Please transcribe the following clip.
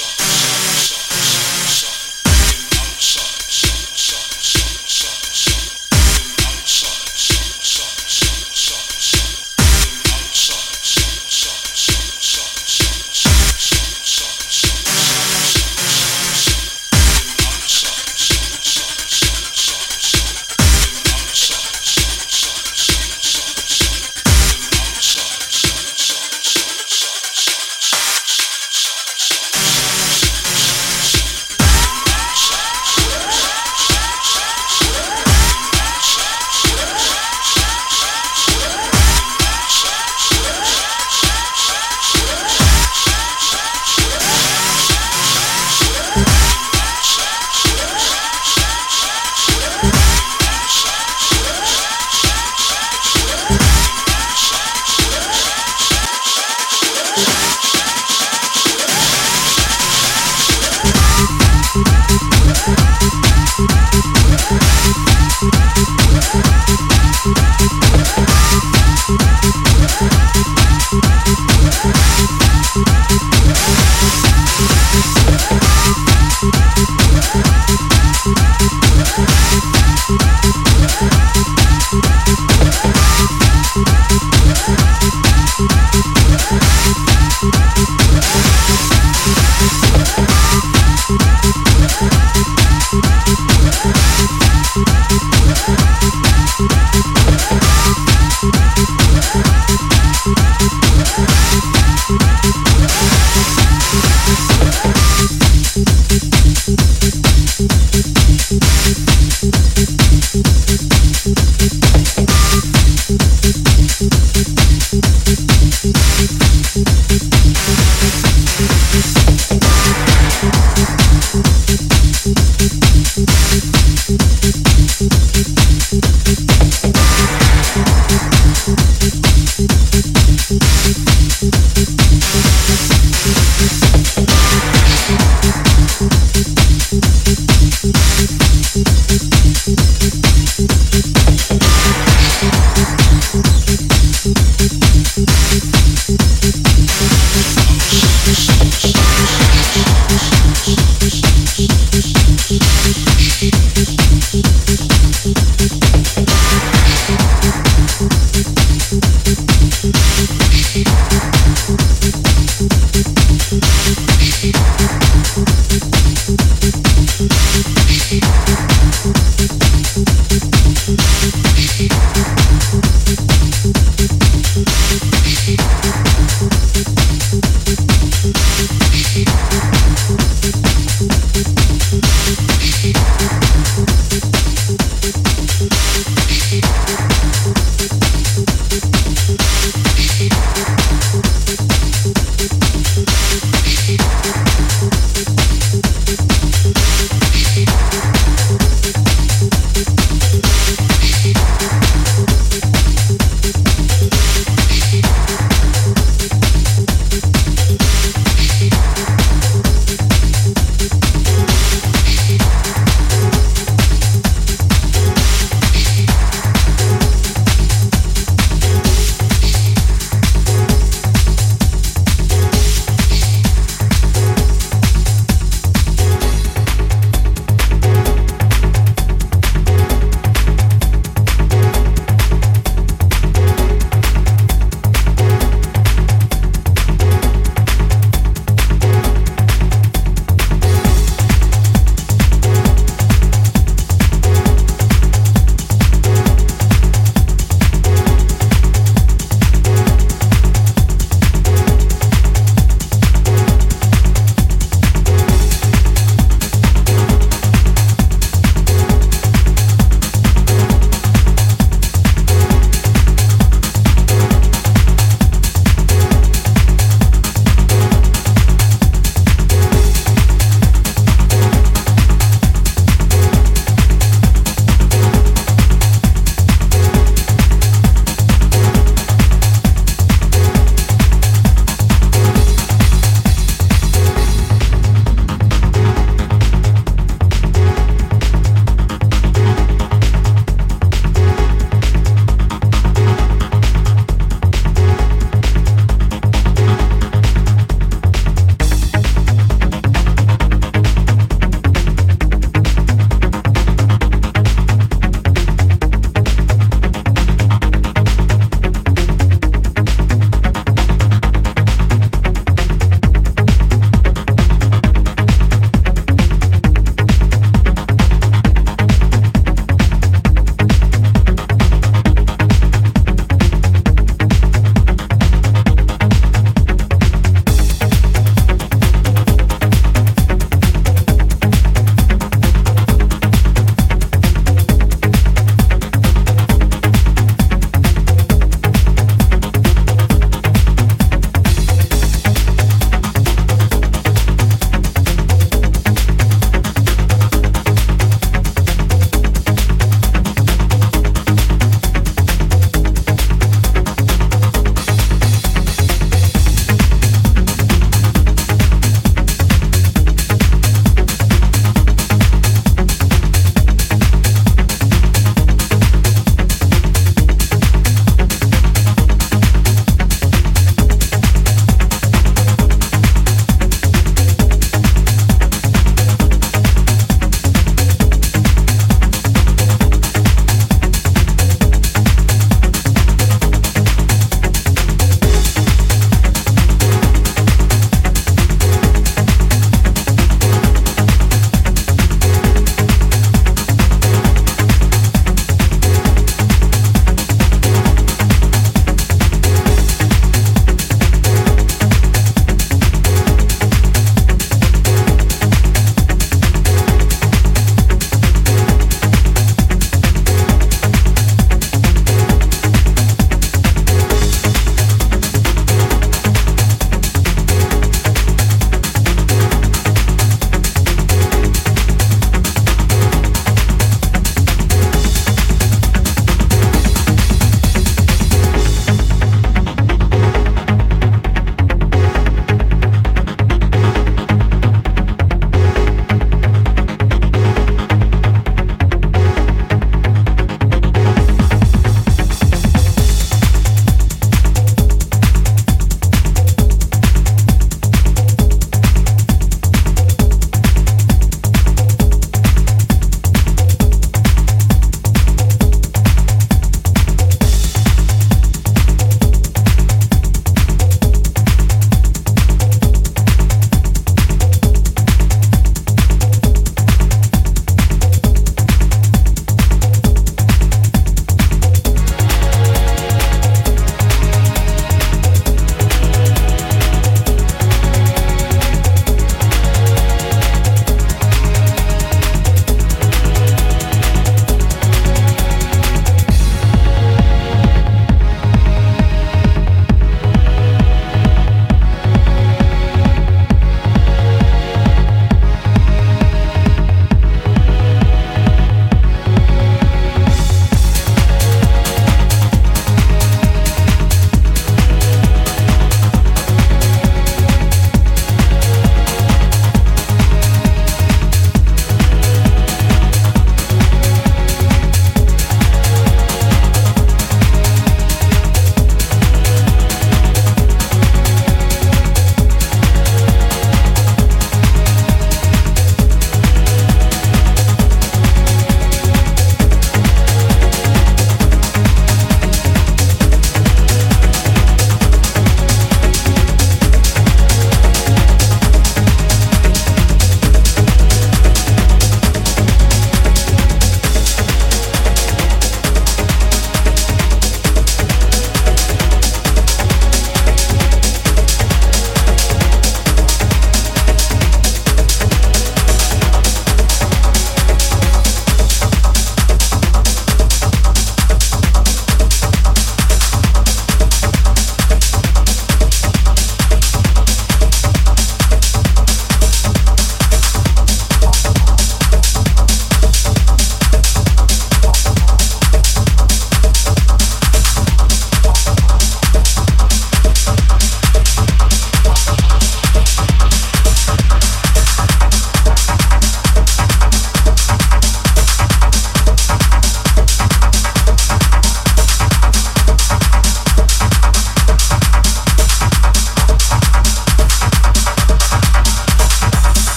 Thank